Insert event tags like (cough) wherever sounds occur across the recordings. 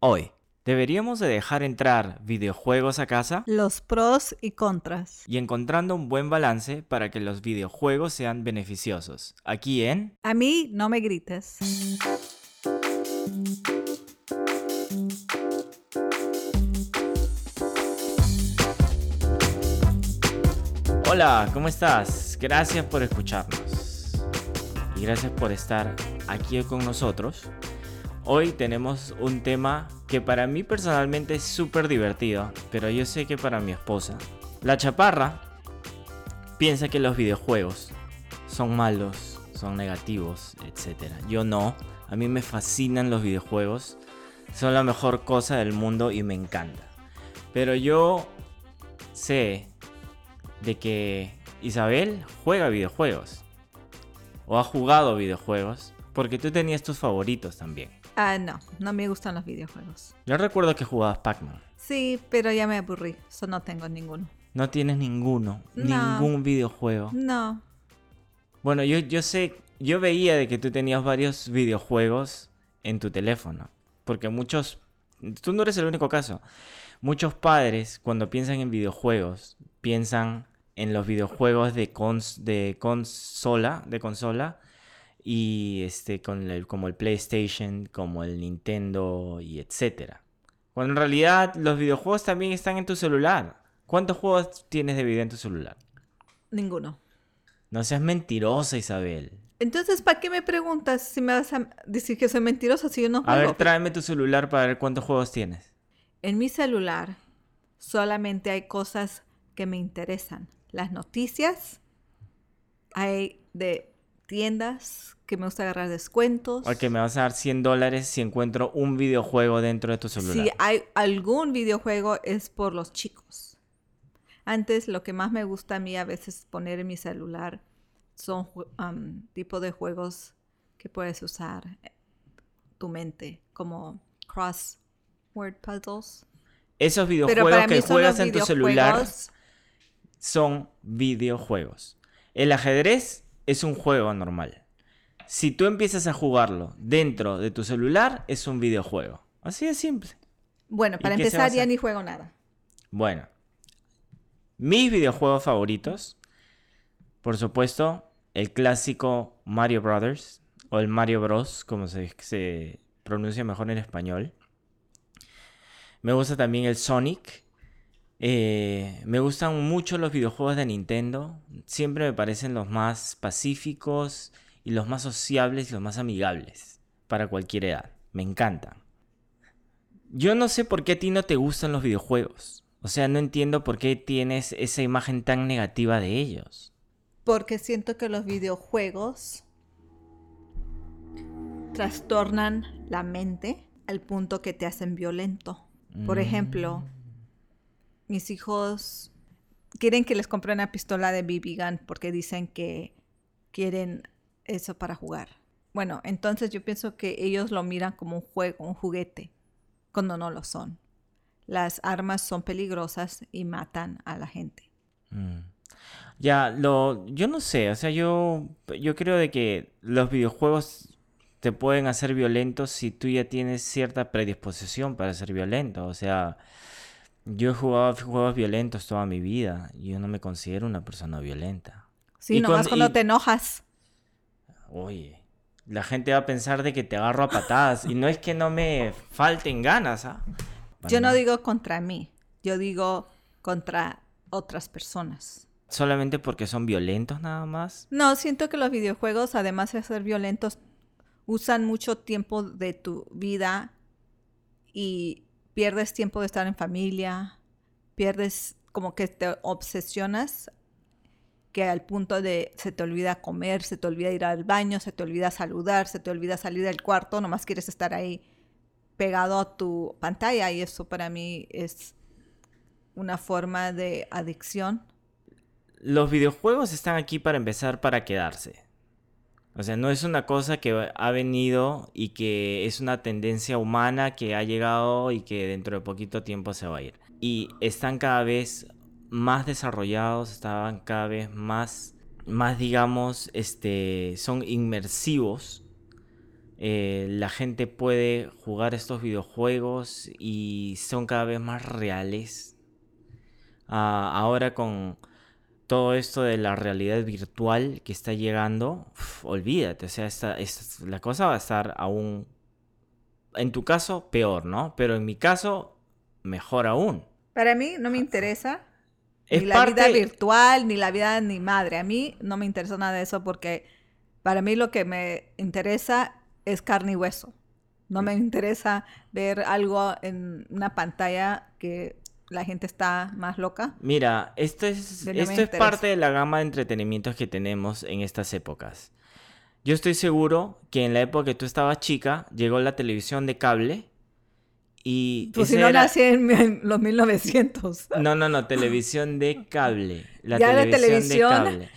Hoy, ¿deberíamos de dejar entrar videojuegos a casa? Los pros y contras. Y encontrando un buen balance para que los videojuegos sean beneficiosos. Aquí en... A mí no me grites. Hola, ¿cómo estás? Gracias por escucharnos. Y gracias por estar aquí con nosotros. Hoy tenemos un tema que para mí personalmente es súper divertido, pero yo sé que para mi esposa, la chaparra, piensa que los videojuegos son malos, son negativos, etc. Yo no, a mí me fascinan los videojuegos, son la mejor cosa del mundo y me encanta. Pero yo sé de que Isabel juega videojuegos. O ha jugado videojuegos. Porque tú tenías tus favoritos también. Ah, no, no me gustan los videojuegos. Yo recuerdo que jugabas Pac-Man. Sí, pero ya me aburrí. Eso no tengo ninguno. No tienes ninguno. No. Ningún videojuego. No. Bueno, yo, yo sé, yo veía de que tú tenías varios videojuegos en tu teléfono. Porque muchos, tú no eres el único caso. Muchos padres cuando piensan en videojuegos piensan en los videojuegos de, cons, de consola, de consola y este con el, como el PlayStation, como el Nintendo y etcétera. Cuando en realidad los videojuegos también están en tu celular. ¿Cuántos juegos tienes de video en tu celular? Ninguno. No seas mentirosa, Isabel. Entonces, ¿para qué me preguntas si me vas a decir que soy mentirosa si yo no A juego? ver, tráeme tu celular para ver cuántos juegos tienes. En mi celular solamente hay cosas que me interesan. Las noticias, hay de tiendas que me gusta agarrar descuentos. Ok, me vas a dar 100 dólares si encuentro un videojuego dentro de tu celular. Si hay algún videojuego es por los chicos. Antes lo que más me gusta a mí a veces poner en mi celular son um, tipo de juegos que puedes usar tu mente, como crossword puzzles. Esos videojuegos que juegas en tu celular son videojuegos. El ajedrez es un juego normal. Si tú empiezas a jugarlo dentro de tu celular, es un videojuego. Así de simple. Bueno, ¿Y para empezar ya ni juego nada. Bueno, mis videojuegos favoritos, por supuesto, el clásico Mario Brothers, o el Mario Bros, como se, se pronuncia mejor en español. Me gusta también el Sonic. Eh, me gustan mucho los videojuegos de Nintendo. Siempre me parecen los más pacíficos y los más sociables y los más amigables para cualquier edad. Me encantan. Yo no sé por qué a ti no te gustan los videojuegos. O sea, no entiendo por qué tienes esa imagen tan negativa de ellos. Porque siento que los videojuegos trastornan la mente al punto que te hacen violento. Por Mm. ejemplo, mis hijos quieren que les compre una pistola de BB gun porque dicen que quieren eso para jugar. Bueno, entonces yo pienso que ellos lo miran como un juego, un juguete, cuando no lo son. Las armas son peligrosas y matan a la gente. Mm. Ya, lo, yo no sé, o sea, yo, yo creo de que los videojuegos te pueden hacer violentos si tú ya tienes cierta predisposición para ser violento. O sea, yo he jugado juegos violentos toda mi vida yo no me considero una persona violenta. Sí, Y nomás cuando y- te enojas. Oye, la gente va a pensar de que te agarro a patadas y no es que no me falten ganas, ¿ah? Yo no digo contra mí, yo digo contra otras personas. Solamente porque son violentos nada más. No, siento que los videojuegos, además de ser violentos, usan mucho tiempo de tu vida y pierdes tiempo de estar en familia, pierdes como que te obsesionas que al punto de se te olvida comer, se te olvida ir al baño, se te olvida saludar, se te olvida salir del cuarto, nomás quieres estar ahí pegado a tu pantalla y eso para mí es una forma de adicción. Los videojuegos están aquí para empezar para quedarse. O sea, no es una cosa que ha venido y que es una tendencia humana que ha llegado y que dentro de poquito tiempo se va a ir. Y están cada vez más desarrollados, estaban cada vez más, más digamos, este, son inmersivos eh, la gente puede jugar estos videojuegos y son cada vez más reales. Ah, ahora con todo esto de la realidad virtual que está llegando, olvídate, o sea, esta, la cosa va a estar aún, en tu caso, peor, ¿no? Pero en mi caso, mejor aún. Para mí no me interesa ni la vida virtual, ni la vida ni madre. A mí no me interesa nada de eso porque para mí lo que me interesa es carne y hueso. No me interesa ver algo en una pantalla que la gente está más loca. Mira, esto es, esto es parte de la gama de entretenimientos que tenemos en estas épocas. Yo estoy seguro que en la época que tú estabas chica, llegó la televisión de cable y... Pues si no nací en, los 1900. (laughs) No, no, no, televisión de cable. La televisión, de cable.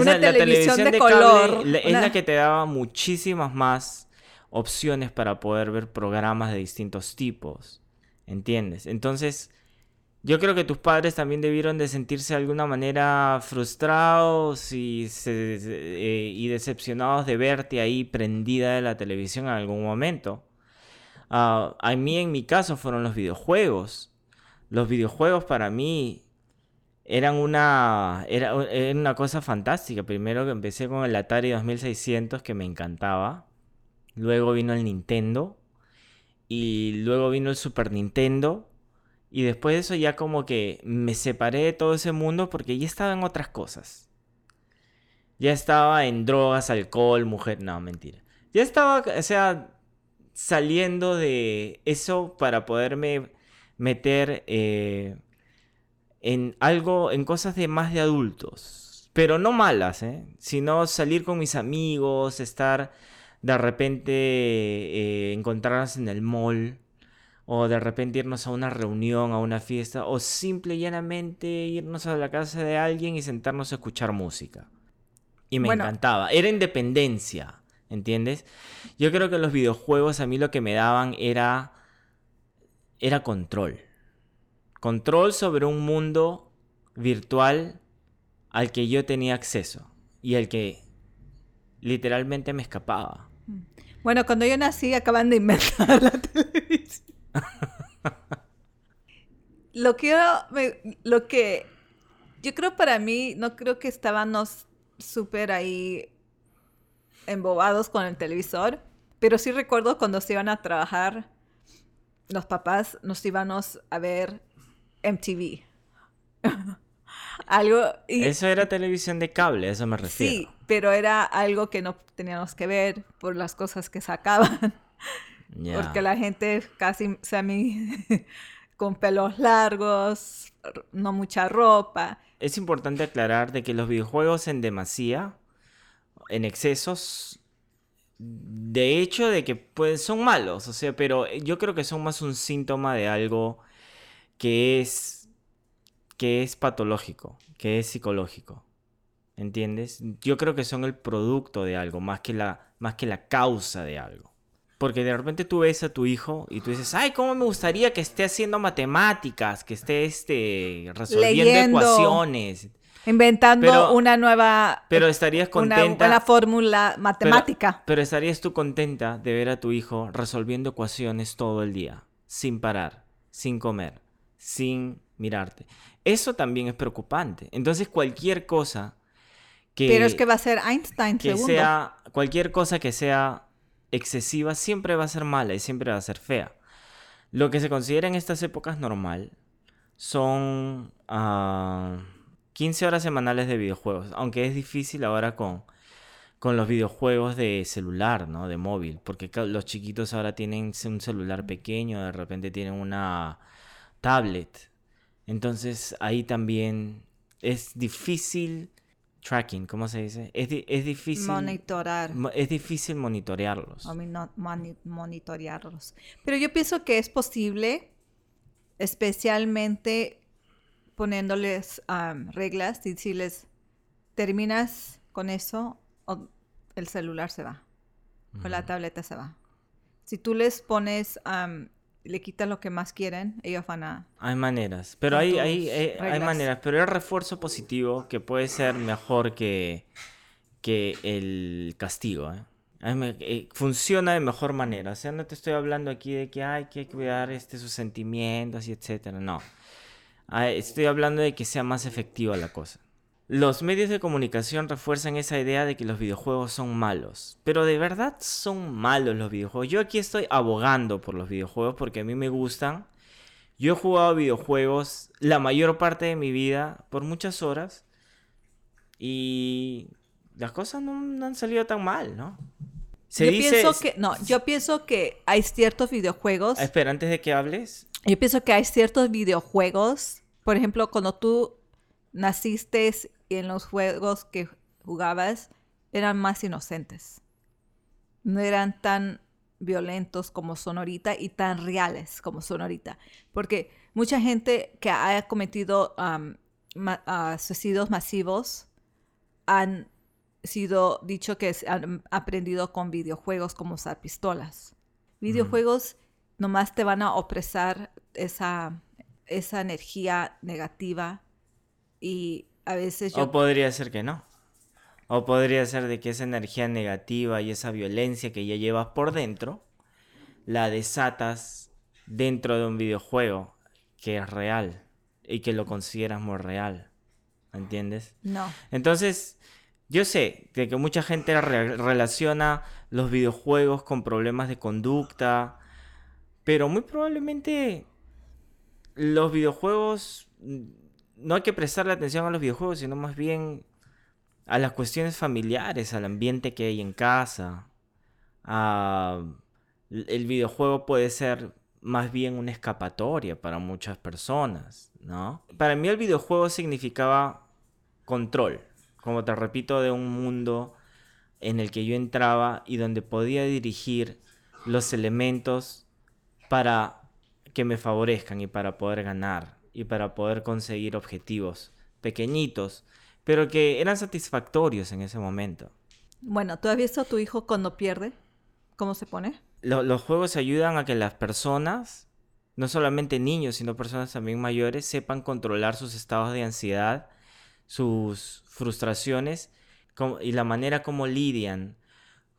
una la televisión de, color. es la que te daba muchísimas más opciones para poder ver programas de distintos tipos. ¿Entiendes? Entonces, yo creo que tus padres también debieron de sentirse de alguna manera frustrados y, eh, decepcionados de verte ahí prendida de la televisión en algún momento. Ah, a mí, en mi caso, fueron los videojuegos. Los videojuegos para mí eran una, era, una cosa fantástica. Primero que empecé con el Atari 2600 que me encantaba. Luego vino el Nintendo. Y luego vino el Super Nintendo y después de eso ya como que me separé de todo ese mundo porque ya estaba en otras cosas. Ya estaba en drogas, alcohol, mujer. No, mentira. Ya estaba, o sea, saliendo de eso para poderme meter eh, en algo, en cosas de más de adultos. Pero no malas, ¿eh? Sino salir con mis amigos, estar de repente, eh, encontrarnos en el mall o de repente irnos a una reunión, a una fiesta, o simple y llanamente irnos a la casa de alguien y sentarnos a escuchar música. Y me encantaba. Era independencia, ¿entiendes? Yo creo que los videojuegos a mí lo que me daban era era control. Control sobre un mundo virtual al que yo tenía acceso y al que literalmente me escapaba. Bueno, cuando yo nací acaban de inventar la televisión. Lo que lo que yo creo para mí, no creo que estábamos súper ahí embobados con el televisor, pero sí recuerdo cuando se iban a trabajar, los papás nos íbamos a ver MTV. (laughs) algo eso era televisión de cable, eso me refiero. Sí, pero era algo que no teníamos que ver por las cosas que sacaban. (laughs) Porque la gente casi semi (laughs) con pelos largos, no mucha ropa. Es importante aclarar de que los videojuegos en demasía, en excesos, de hecho de que pues, son malos, o sea, pero yo creo que son más un síntoma de algo que es que es patológico, que es psicológico. ¿Entiendes? Yo creo que son el producto de algo más que la más que la causa de algo. Porque de repente tú ves a tu hijo y tú dices, ay, cómo me gustaría que esté haciendo matemáticas, que esté este, resolviendo ecuaciones. Inventando una nueva... Pero estarías contenta... Una, fórmula matemática. Pero, estarías tú contenta de ver a tu hijo resolviendo ecuaciones todo el día, sin parar, sin comer, sin mirarte. Eso también es preocupante. Entonces cualquier cosa que... Pero es que va a ser Einstein que sea Cualquier cosa que sea excesiva siempre va a ser mala y siempre va a ser fea. Lo que se considera en estas épocas normal son 15 ah, horas semanales de videojuegos, aunque es difícil ahora con, con los videojuegos de celular, ¿no? De móvil, porque los chiquitos ahora tienen un celular pequeño, de repente tienen una tablet. Entonces ahí también es difícil tracking, ¿cómo se dice? Es, es difícil. Monitorar. Es difícil monitorearlos. monitorearlos. Pero yo pienso que es posible, especialmente poniéndoles reglas y decirles, terminas con eso o el celular se va o la tableta se va. Si tú les pones le quitan lo que más quieren, ellos van a... Hay maneras, pero hay, hay, eh, hay, maneras, pero el refuerzo positivo que puede ser mejor que, que el castigo. ¿eh? eh, funciona de mejor manera. O sea, no te estoy hablando aquí de que hay que cuidar este, sus sentimientos y etcétera. No. Ah, estoy hablando de que sea más efectiva la cosa. Los medios de comunicación refuerzan esa idea de que los videojuegos son malos. Pero de verdad son malos los videojuegos. Yo aquí estoy abogando por los videojuegos porque a mí me gustan. Yo he jugado videojuegos la mayor parte de mi vida por muchas horas. Y las cosas no, han salido tan mal, ¿no? yo pienso que, no, yo pienso que hay ciertos videojuegos. Espera, antes de que hables. Yo pienso que hay ciertos videojuegos, por ejemplo, cuando tú naciste en los juegos que jugabas, eran más inocentes. No eran tan violentos como son ahorita y tan reales como son ahorita. Porque mucha gente que ha cometido ah, suicidios masivos han sido dicho que han aprendido con videojuegos como usar pistolas. Videojuegos nomás te van a opresar esa, esa energía negativa y a veces yo... O podría ser que no. O podría ser de que esa energía negativa y esa violencia que ya llevas por dentro, la desatas dentro de un videojuego que es real y que lo consideras muy real. ¿Entiendes? No. Entonces, yo sé de que mucha gente relaciona los videojuegos con problemas de conducta, pero muy probablemente los videojuegos no hay que prestarle atención a los videojuegos, sino más bien a las cuestiones familiares, al ambiente que hay en casa. el videojuego puede ser más bien una escapatoria para muchas personas, ¿no? Para mí el videojuego significaba control como te repito, de un mundo en el que yo entraba y donde podía dirigir los elementos para que me favorezcan y para poder ganar y para poder conseguir objetivos pequeñitos, pero que eran satisfactorios en ese momento. Bueno, ¿tú has visto a tu hijo cuando pierde? ¿Cómo se pone? los juegos ayudan a que las personas, no solamente niños, sino personas también mayores, sepan controlar sus estados de ansiedad sus frustraciones y la manera como lidian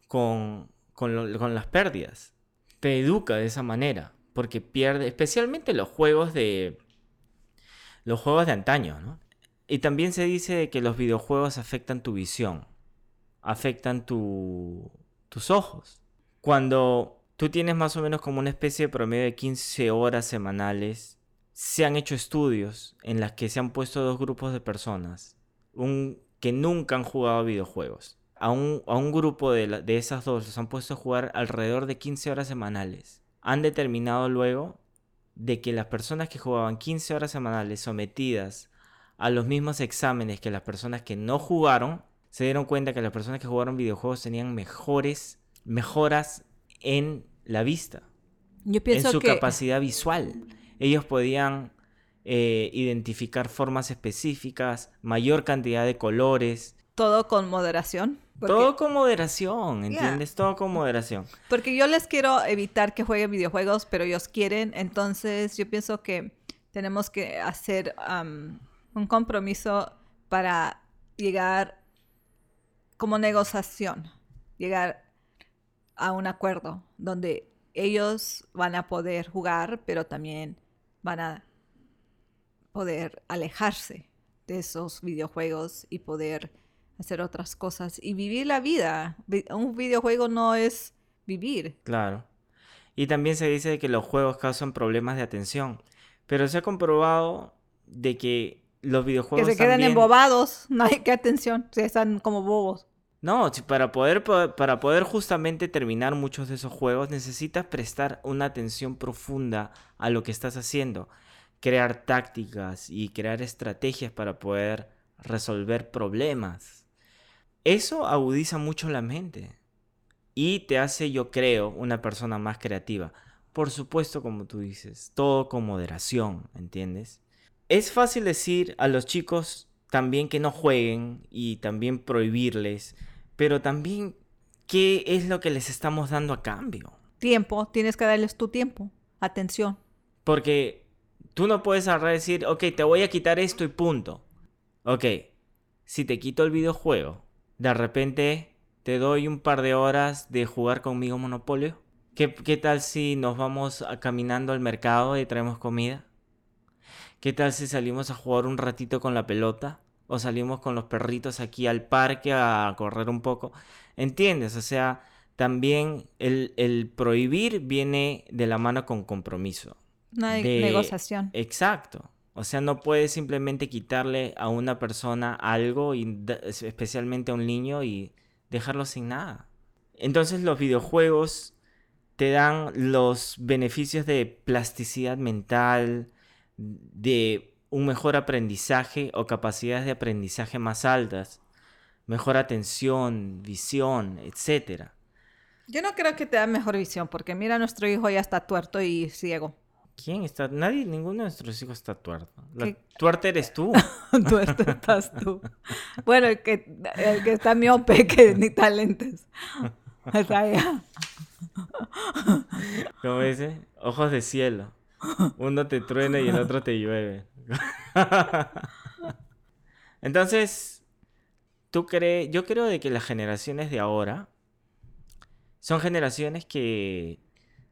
con, con, las pérdidas. Te educa de esa manera, porque pierde, especialmente los juegos de los juegos de antaño, ¿no? Y también se dice que los videojuegos afectan tu visión, afectan tu, tus ojos. Cuando tú tienes más o menos como una especie de promedio de 15 horas semanales se han hecho estudios en las que se han puesto dos grupos de personas un, que nunca han jugado videojuegos. A un, a un grupo de, de esas dos los han puesto a jugar alrededor de 15 horas semanales. Han determinado luego de que las personas que jugaban 15 horas semanales sometidas a los mismos exámenes que las personas que no jugaron, se dieron cuenta que las personas que jugaron videojuegos tenían mejores mejoras en la vista, Yo pienso en su capacidad visual ellos podían eh, identificar formas específicas, mayor cantidad de colores. Todo con moderación. Todo con moderación, ¿entiendes? Todo con moderación. Porque yo les quiero evitar que jueguen videojuegos, pero ellos quieren, entonces yo pienso que tenemos que hacer un compromiso para llegar como negociación, llegar a un acuerdo donde ellos van a poder jugar, pero también van a poder alejarse de esos videojuegos y poder hacer otras cosas y vivir la vida. Un videojuego no es vivir. Claro. Y también se dice que los juegos causan problemas de atención. Pero se ha comprobado de que los videojuegos. Que se quedan embobados. (laughs) No hay que atención. Se están como bobos. No, para poder, para poder justamente terminar muchos de esos juegos necesitas prestar una atención profunda a lo que estás haciendo, crear tácticas y crear estrategias para poder resolver problemas. Eso agudiza mucho la mente y te hace, yo creo, una persona más creativa. Por supuesto, como tú dices, todo con moderación, ¿entiendes? Es fácil decir a los chicos también que no jueguen y también prohibirles pero también qué es lo que les estamos dando a cambio. Tiempo, tienes que darles tu tiempo, atención. Porque tú no puedes agarrar y decir, ok, te voy a quitar esto y punto. Ok, si te quito el videojuego, de repente te doy un par de horas de jugar conmigo Monopolio? ¿Qué, qué tal si nos vamos a- caminando al mercado y traemos comida? ¿Qué tal si salimos a jugar un ratito con la pelota? ¿O salimos con los perritos aquí al parque a correr un poco? ¿Entiendes? O sea, también el, el prohibir viene de la mano con compromiso. Una de- negociación. Exacto. O sea, no puedes simplemente quitarle a una persona algo, y especialmente a un niño, y dejarlo sin nada. Entonces los videojuegos te dan los beneficios de plasticidad mental, de un mejor aprendizaje o capacidades de aprendizaje más altas, mejor atención, visión, etcétera. Yo no creo que te da mejor visión, porque mira, nuestro hijo ya está tuerto y ciego. ¿Quién está? Nadie, ninguno de nuestros hijos está tuerto. La ¿Qué? tuerta eres tú. (laughs) tuerto estás tú. Bueno, el que, el que está miope, (laughs) que ni ya. (laughs) ¿Cómo dice? Ojos de cielo. Uno te truena y el otro te llueve. Entonces, tú crees, yo creo de que las generaciones de ahora son generaciones que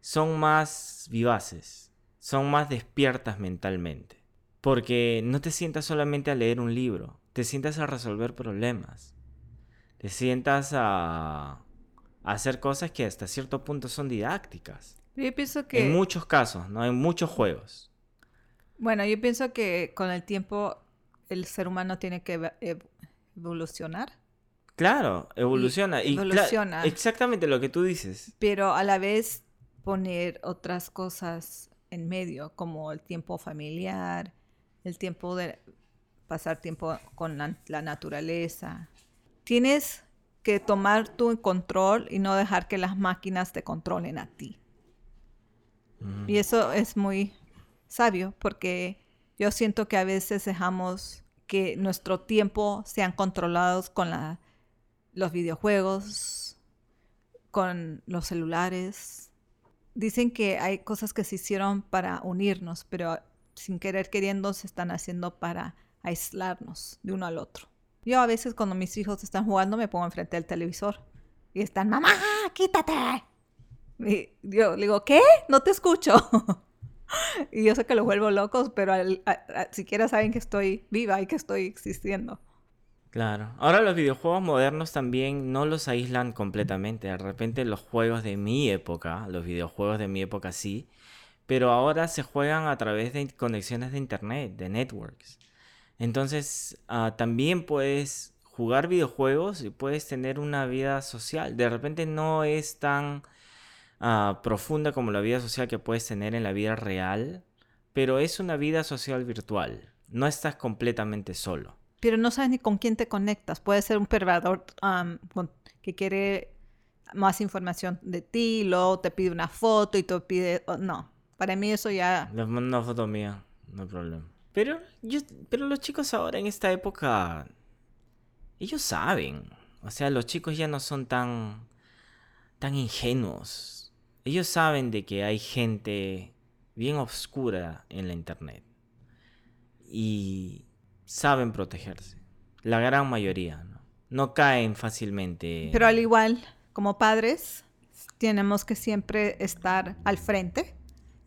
son más vivaces, son más despiertas mentalmente. Porque no te sientas solamente a leer un libro, te sientas a resolver problemas. Te sientas a, a hacer cosas que hasta cierto punto son didácticas. Yo pienso que... En muchos casos, ¿no? En muchos juegos. Bueno, yo pienso que con el tiempo el ser humano tiene que evolucionar, Claro, evoluciona. Y, evoluciona. exactamente lo que tú dices. pero a la vez poner otras cosas en medio, como el tiempo familiar, el tiempo de pasar tiempo con la, la naturaleza. Tienes que tomar tu control y no dejar que las máquinas te controlen a ti. Ujú. Y eso es muy sabio porque yo siento que a veces dejamos que nuestro tiempo sean controlados con la- los videojuegos, con los celulares. Dicen que hay cosas que se hicieron para unirnos, pero sin querer queriendo se están haciendo para aislarnos de uno al otro. Yo a veces cuando mis hijos están jugando me pongo enfrente del televisor y están, mamá, quítate. Y yo le digo, ¿qué? No te escucho. (laughs) y yo sé que los vuelvo locos, pero siquiera saben que estoy viva y que estoy existiendo. Claro. Ahora los videojuegos modernos también no los aíslan completamente. De repente los juegos de mi época, los videojuegos de mi época sí, pero ahora se juegan a través de conexiones de internet, de networks. Entonces ah, también puedes jugar videojuegos y puedes tener una vida social. De repente no es tan ah, profunda como la vida social que puedes tener en la vida real, pero es una vida social virtual. No estás completamente solo. Pero no sabes ni con quién te conectas. Puede ser un pervador con- que quiere más información de ti, luego te pide una foto y te pide... oh, no, para mí eso ya... Les mando una foto mía, no hay problema. Pero, yo, pero los chicos ahora en esta época, ellos saben. O sea, los chicos ya no son tan, tan ingenuos. Ellos saben de que hay gente bien oscura en la internet. Y saben protegerse. La gran mayoría, ¿no? No caen fácilmente. Pero al igual, como padres, tenemos que siempre estar al frente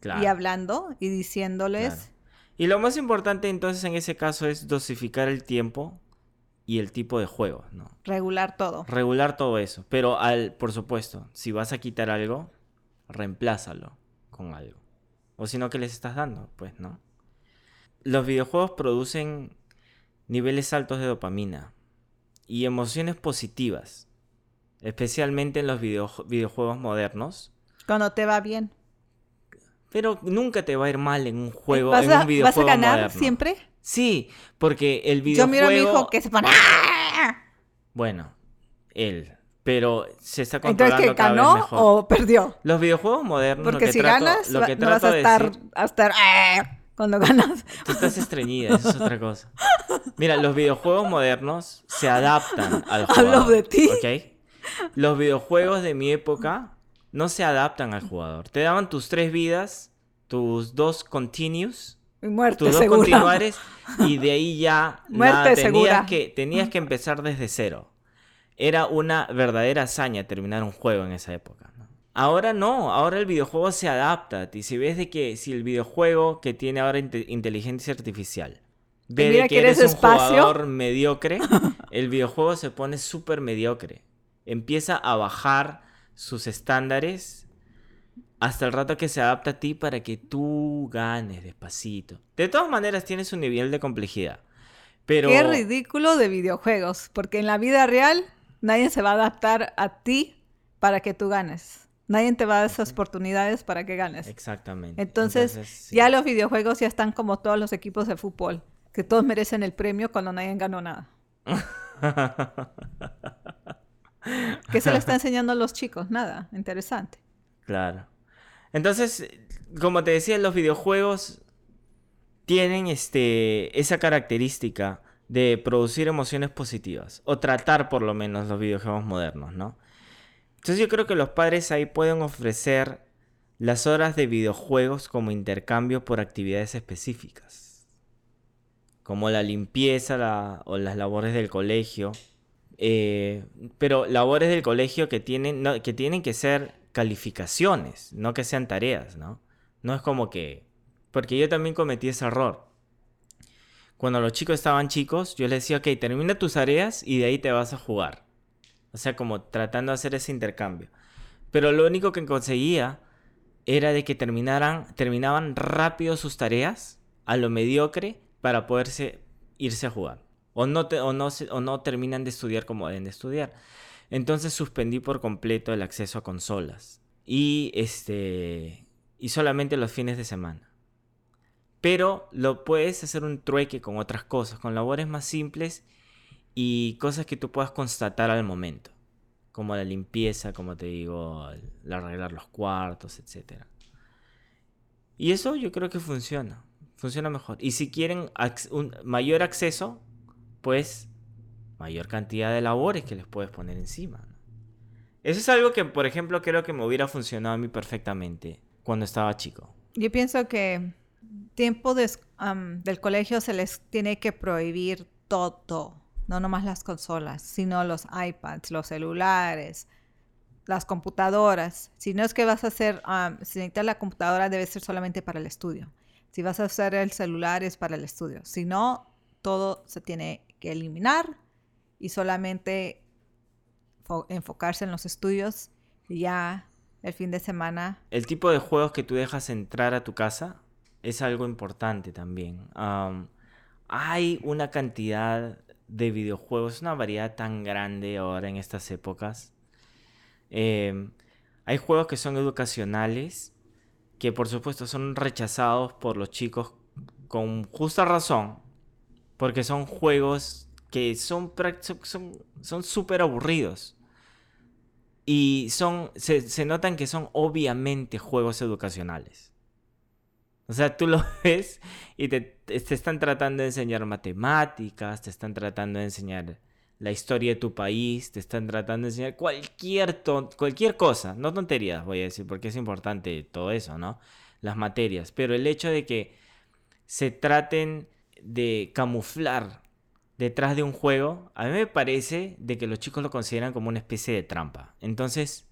Claro. y hablando y diciéndoles... Claro. Y lo más importante entonces en ese caso es dosificar el tiempo y el tipo de juego, ¿no? regular todo. Regular todo eso. Pero al, por supuesto, si vas a quitar algo, reemplázalo con algo. O si no, ¿qué les estás dando? Pues no. Los videojuegos producen niveles altos de dopamina y emociones positivas. Especialmente en los videoju- videojuegos modernos. Cuando te va bien. Pero nunca te va a ir mal en un juego, ¿Vas, en un videojuego vas a ganar moderno. siempre? Sí, porque el Yo videojuego... miro a mi hijo que se pone... ¡Ah! Bueno, él. Pero se está Entonces, controlando ¿que cada vez ganó mejor. o perdió? Los videojuegos modernos, lo Porque que si trato, ganas, lo que no vas trato a estar, decir... a estar ¡ah! cuando ganas. Tú estás estreñida, eso es otra cosa. (laughs) Mira, los videojuegos modernos se adaptan al (laughs) Hablo jugador. de ti. Los videojuegos de mi época no se adaptan al jugador. Te daban tus tres vidas, tus dos continues, muerte tus dos segura. continuares y de ahí ya (laughs) Muerte nada, tenías segura. que tenías que empezar desde cero era una verdadera hazaña terminar un juego en esa época. Ahora no, ahora el videojuego se adapta. Y si ves de que si el videojuego que tiene ahora inteligencia artificial ve de que, eres, un jugador mediocre, (laughs) el videojuego se pone súper mediocre. Empieza a bajar sus estándares hasta el rato que se adapta a ti para que tú ganes despacito. De todas maneras tienes un nivel de complejidad. Pero... Qué ridículo de videojuegos, porque en la vida real nadie se va a adaptar a ti para que tú ganes. Nadie te va a dar esas oportunidades para que ganes. Exactamente. Entonces, ya los videojuegos ya están como todos los equipos de fútbol, que todos merecen el premio cuando nadie ganó nada. (laughs) ¿Qué se le está enseñando a los chicos? Nada, interesante. Claro. Entonces, como te decía, los videojuegos tienen este, esa característica de producir emociones positivas, o tratar por lo menos los videojuegos modernos, ¿no? Entonces yo creo que los padres ahí pueden ofrecer las horas de videojuegos como intercambio por actividades específicas, como la limpieza o las labores del colegio, eh, pero labores del colegio que tienen, que tienen que ser calificaciones, no que sean tareas, ¿no? No es como que... Porque yo también cometí ese error. Cuando los chicos estaban chicos, yo les decía, ok, termina tus tareas y de ahí te vas a jugar. O sea, como tratando de hacer ese intercambio. Pero lo único que conseguía era de que terminaran, terminaban rápido sus tareas a lo mediocre para poderse irse a jugar. O no, o no, o no terminan de estudiar como deben de estudiar. Entonces suspendí por completo el acceso a consolas. Y este. Y solamente los fines de semana. Pero lo puedes hacer un trueque con otras cosas, con labores más simples y cosas que tú puedas constatar al momento, como la limpieza, como te digo, el arreglar los cuartos, etc. Y eso yo creo que funciona, funciona mejor. Y si quieren un mayor acceso, pues mayor cantidad de labores que les puedes poner encima. Eso es algo que, por ejemplo, creo que me hubiera funcionado a mí perfectamente cuando estaba chico. Yo pienso que tiempo del colegio se les tiene que prohibir todo no nomás las consolas, sino los iPads, los celulares, las computadoras. Si no es que vas a hacer, um, si necesitas la computadora debe ser solamente para el estudio. Si vas a hacer el celular es para el estudio. Si no, todo se tiene que eliminar y solamente enfocarse en los estudios y ya el fin de semana. El tipo de juegos que tú dejas entrar a tu casa es algo importante también. Hay una cantidad de videojuegos, una variedad tan grande ahora en estas épocas. Em, hay juegos que son educacionales, que por supuesto son rechazados por los chicos con justa razón, porque son juegos que son son súper aburridos. Y son, se, se notan que son obviamente juegos educacionales. O sea, tú lo (laughs) ves y te, están tratando de enseñar matemáticas, te están tratando de enseñar la historia de tu país, te están tratando de enseñar cualquier, cualquier cosa, no tonterías voy a decir, porque es importante todo eso, ¿no? Las materias, pero el hecho de que se traten de camuflar detrás de un juego, a mí me parece de que los chicos lo consideran como una especie de trampa. Entonces,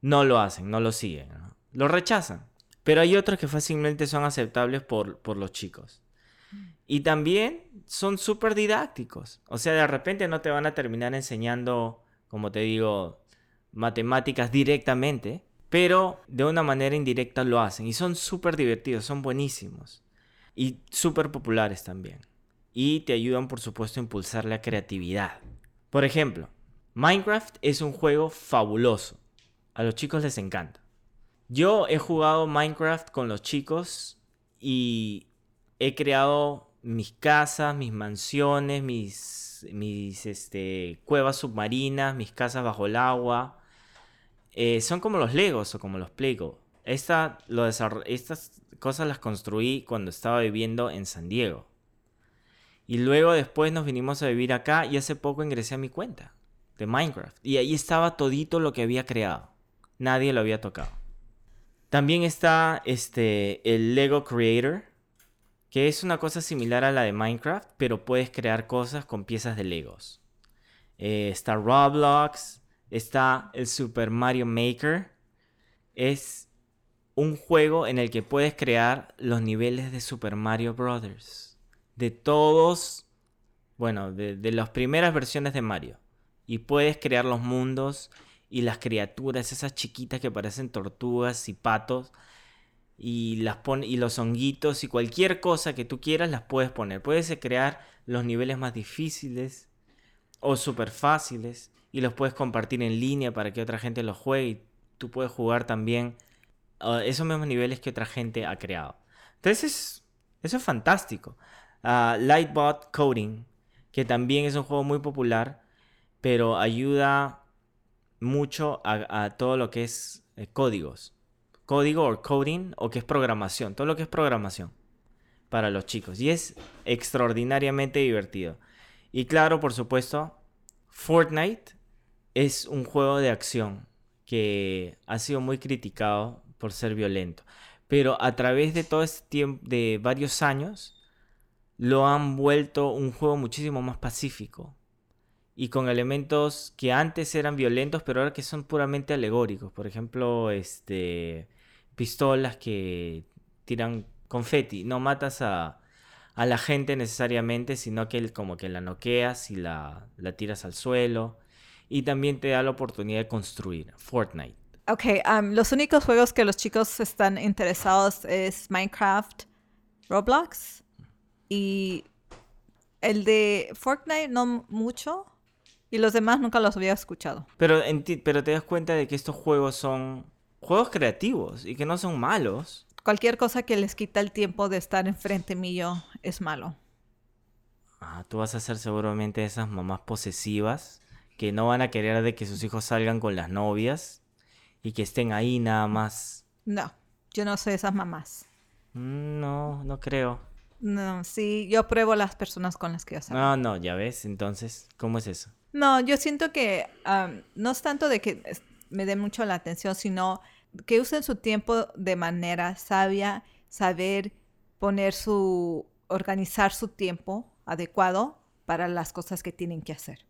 no lo hacen, no lo siguen, lo rechazan. Pero hay otros que fácilmente son aceptables por, por los chicos. Y también son súper didácticos. O sea, de repente no te van a terminar enseñando, como te digo, matemáticas directamente, pero de una manera indirecta lo hacen. Y son súper divertidos, son buenísimos. Y súper populares también. Y te ayudan, por supuesto, a impulsar la creatividad. Por ejemplo, Minecraft es un juego fabuloso. A los chicos les encanta. Yo he jugado Minecraft con los chicos y he creado mis casas, mis mansiones, mis, mis este, cuevas submarinas, mis casas bajo el agua. Eh, son como los Legos o como los Plego. Esta, lo estas cosas las construí cuando estaba viviendo en San Diego. Y luego después nos vinimos a vivir acá y hace poco ingresé a mi cuenta de Minecraft. Y ahí estaba todito lo que había creado. Nadie lo había tocado. También está este, el Lego Creator, que es una cosa similar a la de Minecraft, pero puedes crear cosas con piezas de Legos. eh, está Roblox, está el Super Mario Maker. Es un juego en el que puedes crear los niveles de Super Mario Brothers. De todos, bueno, de, de las primeras versiones de Mario. Y puedes crear los mundos y las criaturas, esas chiquitas que parecen tortugas y patos. Y, las y los honguitos y cualquier cosa que tú quieras las puedes poner. Puedes crear los niveles más difíciles o súper fáciles y los puedes compartir en línea para que otra gente los juegue y tú puedes jugar también uh, esos mismos niveles que otra gente ha creado. Entonces, eso es fantástico. Uh, Lightbot Coding, que también es un juego muy popular, pero ayuda mucho a, todo lo que es eh, códigos. Código o coding o que es programación. Todo lo que es programación para los chicos. Y es extraordinariamente divertido. Y claro, por supuesto, Fortnite es un juego de acción que ha sido muy criticado por ser violento. Pero a través de todo este tiempo, de varios años, lo han vuelto un juego muchísimo más pacífico. Y con elementos que antes eran violentos, pero ahora que son puramente alegóricos. Por ejemplo, este pistolas que tiran confeti. No matas a, a la gente necesariamente, sino que como que la noqueas y la, la tiras al suelo. Y también te da la oportunidad de construir Fortnite. Ok, um, los únicos juegos que los chicos están interesados es Minecraft, Roblox y el de Fortnite no mucho y los demás nunca los había escuchado. Pero, pero te das cuenta de que estos juegos son juegos creativos y que no son malos cualquier cosa que les quita el tiempo de estar enfrente mío es malo. Ah, tú vas a ser seguramente esas mamás posesivas que no van a querer de que sus hijos salgan con las novias y que estén ahí nada más. No, yo no soy esas mamás. Mm, no, no creo. No, sí, yo pruebo las personas con las que yo salgo. No, no, ya ves, entonces, ¿cómo es eso? No, yo siento que no es tanto de que me dé mucho la atención, sino que usen su tiempo de manera sabia, saber poner su, organizar su tiempo adecuado para las cosas que tienen que hacer.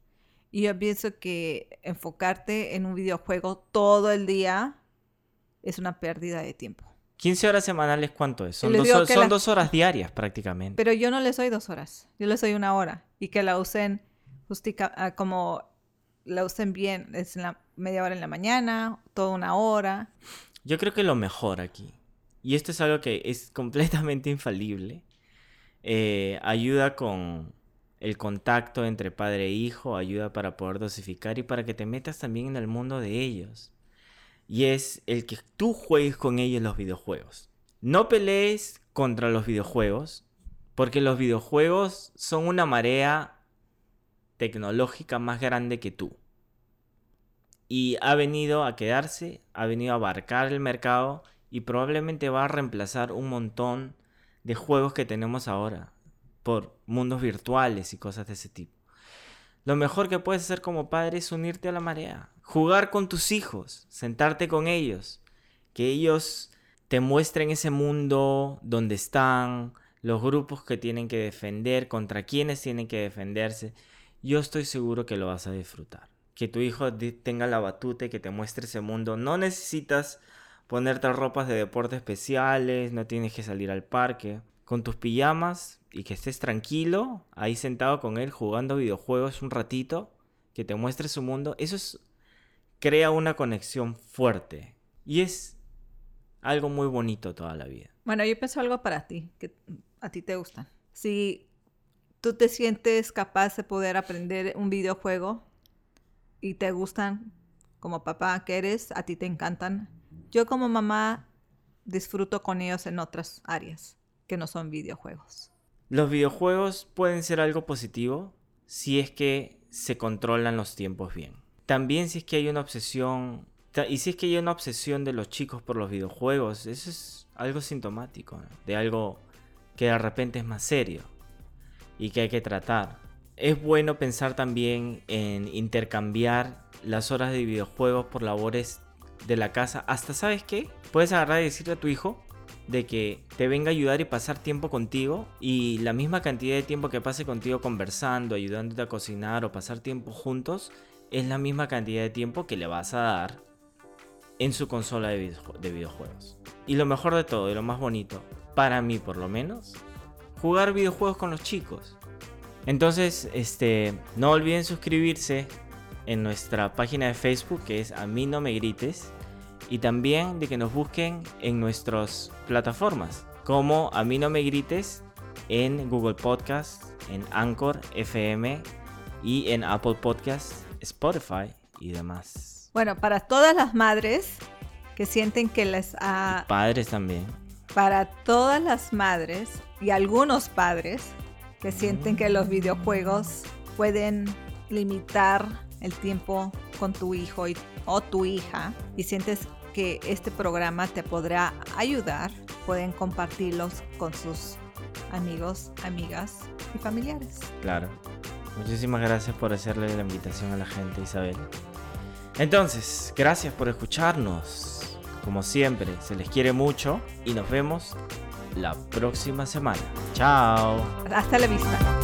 Y yo pienso que enfocarte en un videojuego todo el día es una pérdida de tiempo. 15 horas semanales, ¿cuánto es? Son, dos, son dos, horas diarias prácticamente. Pero yo no les doy dos horas, yo les doy una hora. Y que la usen ah, como la usen bien, es la media hora en la mañana, toda una hora. Yo creo que lo mejor aquí, y esto es algo que es (laughs) completamente infalible, eh, ayuda con el contacto entre padre e hijo, ayuda para poder dosificar y para que te metas también en el mundo de ellos. Y es el que tú juegues con ellos los videojuegos. No pelees contra los videojuegos, porque los videojuegos son una marea tecnológica más grande que tú. Y ha venido a quedarse, ha venido a abarcar el mercado y probablemente va a reemplazar un montón de juegos que tenemos ahora por mundos virtuales y cosas de ese tipo. Lo mejor que puedes hacer como padre es unirte a la marea, jugar con tus hijos, sentarte con ellos, que ellos te muestren ese mundo donde están, los grupos que tienen que defender, contra quienes tienen que defenderse yo estoy seguro que lo vas a disfrutar. Que tu hijo tenga la batuta y que te muestre ese mundo. No necesitas ponerte ropas de deporte especiales, no tienes que salir al parque. Con tus pijamas y que estés tranquilo, ahí sentado con él jugando videojuegos un ratito, que te muestre su mundo, eso es, crea una conexión fuerte. Y es algo muy bonito toda la vida. Bueno, yo pienso algo para ti, que a ti te gusta. Si tú te sientes capaz de poder aprender un videojuego y te gustan como papá que eres, a ti te encantan. Yo como mamá disfruto con ellos en otras áreas que no son videojuegos. Los videojuegos pueden ser algo positivo si es que se controlan los tiempos bien. También si es que hay una obsesión, y si es que hay una obsesión de los chicos por los videojuegos, eso es algo sintomático, de algo que de repente es más serio y que hay que tratar. Es bueno pensar también en intercambiar las horas de videojuegos por labores de la casa. Hasta, ¿sabes qué? Puedes agarrar y decirle a tu hijo, de que te venga a ayudar y pasar tiempo contigo y la misma cantidad de tiempo que pase contigo conversando, ayudándote a cocinar o pasar tiempo juntos, es la misma cantidad de tiempo que le vas a dar en su consola de, videojuegos. Y lo mejor de todo y lo más bonito, para mí por lo menos, jugar videojuegos con los chicos. Entonces, este, no olviden suscribirse en nuestra página de Facebook que es A mí no me grites y también de que nos busquen en nuestras plataformas como A mí no me grites en Google Podcast, en Anchor FM y en Apple Podcast, Spotify y demás. Bueno, para todas las madres que sienten que les ha... padres también. Para todas las madres y algunos padres que sienten que los videojuegos pueden limitar el tiempo con tu hijo o tu hija y sientes que este programa te podrá ayudar, pueden compartirlos con sus amigos, amigas y familiares. Claro. Muchísimas gracias por hacerle la invitación a la gente, Isabel. Entonces, gracias por escucharnos. Como siempre, se les quiere mucho y nos vemos la próxima semana. Chao. Hasta la vista.